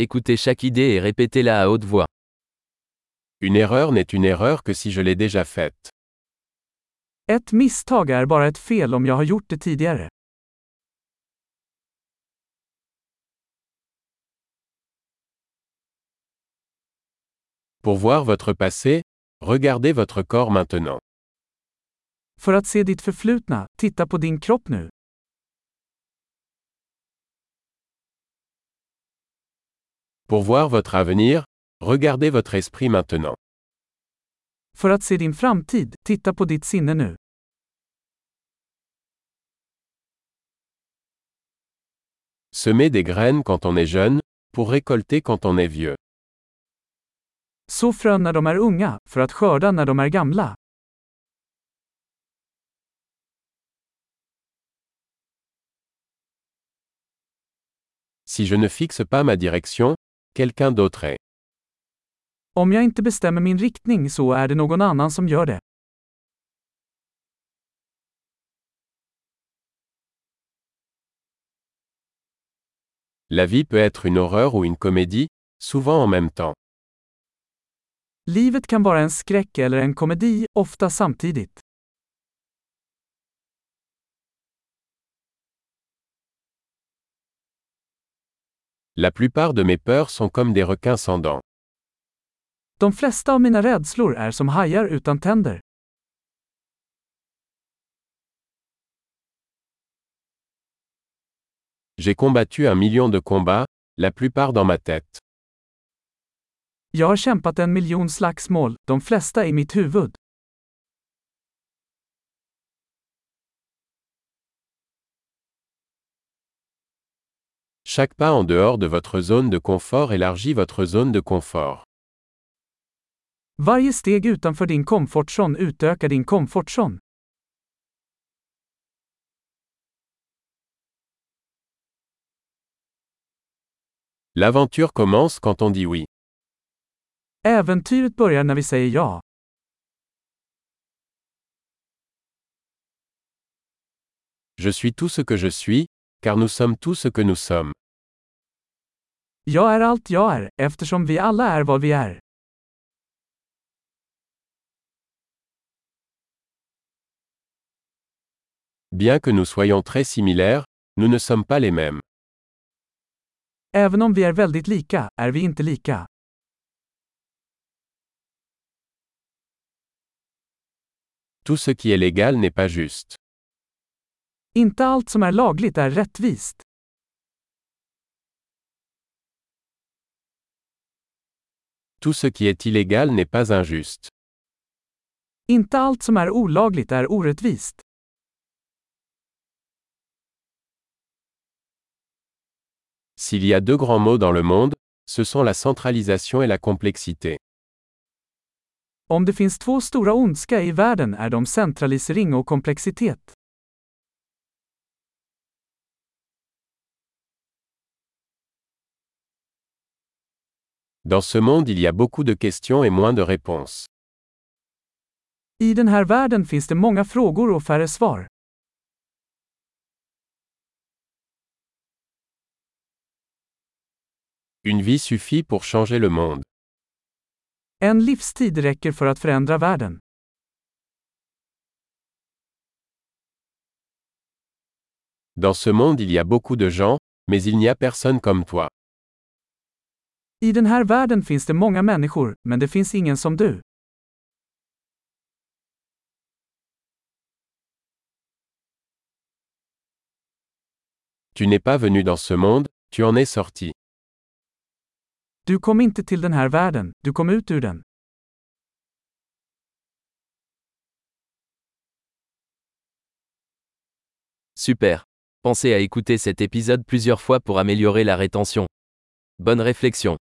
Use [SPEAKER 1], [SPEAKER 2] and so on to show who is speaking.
[SPEAKER 1] Écoutez chaque idée et répétez-la à haute voix.
[SPEAKER 2] Une erreur n'est une erreur que si je l'ai déjà faite.
[SPEAKER 3] Ett misstag är bara ett fel om jag har gjort det tidigare.
[SPEAKER 2] Pour voir votre passé, regardez votre corps maintenant.
[SPEAKER 3] För att se ditt förflutna, titta på din kropp nu.
[SPEAKER 2] Pour voir votre avenir, regardez votre esprit maintenant.
[SPEAKER 3] För att se din framtid, titta på ditt sinne nu.
[SPEAKER 2] Semez des graines quand on est jeune, pour récolter quand on est vieux.
[SPEAKER 3] Så frön när de är unga, för att skörda när de är gamla.
[SPEAKER 2] Si je ne fixe pas ma direction, quelqu'un d'autre est.
[SPEAKER 3] Om jag inte bestämmer min riktning så är det någon annan som gör det.
[SPEAKER 2] La vie peut être une horreur ou une comédie, souvent en même temps.
[SPEAKER 3] Livet kan vara en skräck eller en komedi, ofta samtidigt.
[SPEAKER 2] La plupart de mes peurs sont comme des requins sans dents.
[SPEAKER 3] De flesta av mina rädslor är som hajar utan tänder.
[SPEAKER 2] J'ai combattu un million de combats, la plupart dans ma tête.
[SPEAKER 3] Jag har kämpat en miljon slagsmål, de flesta i mitt huvud.
[SPEAKER 2] Chaque pas en dehors de votre zone de confort élargit votre zone de confort.
[SPEAKER 3] Varje steg utanför din komfortzon utökar din komfortzon.
[SPEAKER 2] L'aventure commence quand on dit oui.
[SPEAKER 3] Äventyret börjar när vi säger ja.
[SPEAKER 2] Je suis tout ce que je suis, car nous sommes tout ce que nous sommes.
[SPEAKER 3] Jag är allt jag är, eftersom vi alla är vad vi är.
[SPEAKER 2] Bien que nous soyons très similaires, nous ne sommes pas les mêmes.
[SPEAKER 3] Även om vi är väldigt lika, är vi inte lika.
[SPEAKER 2] Tout ce qui est légal n'est pas juste.
[SPEAKER 3] Inte allt som är lagligt är rättvist.
[SPEAKER 2] Tout ce qui est illégal n'est pas injuste.
[SPEAKER 3] Inte allt som är olagligt är orättvist.
[SPEAKER 2] S'il y a deux grands mots dans le monde, ce sont la centralisation et la complexité.
[SPEAKER 3] Om det finns två stora ondska i världen är de centralisering och komplexitet.
[SPEAKER 2] Dans ce monde il y a beaucoup de questions et moins de réponses.
[SPEAKER 3] I den här världen finns det många frågor och färre svar.
[SPEAKER 2] Une vie suffit pour changer le monde.
[SPEAKER 3] En livstid räcker för att förändra världen.
[SPEAKER 2] Dans ce monde il y a beaucoup de gens, mais il n'y a personne comme toi.
[SPEAKER 3] I den här världen finns det många människor, men det finns ingen som du.
[SPEAKER 2] Tu n'es pas venu dans ce monde, tu en es sorti.
[SPEAKER 3] Du kom inte till den här världen, du kom ut ur den.
[SPEAKER 1] Super. Pensez à écouter cet épisode plusieurs fois pour améliorer la rétention. Bonne réflexion.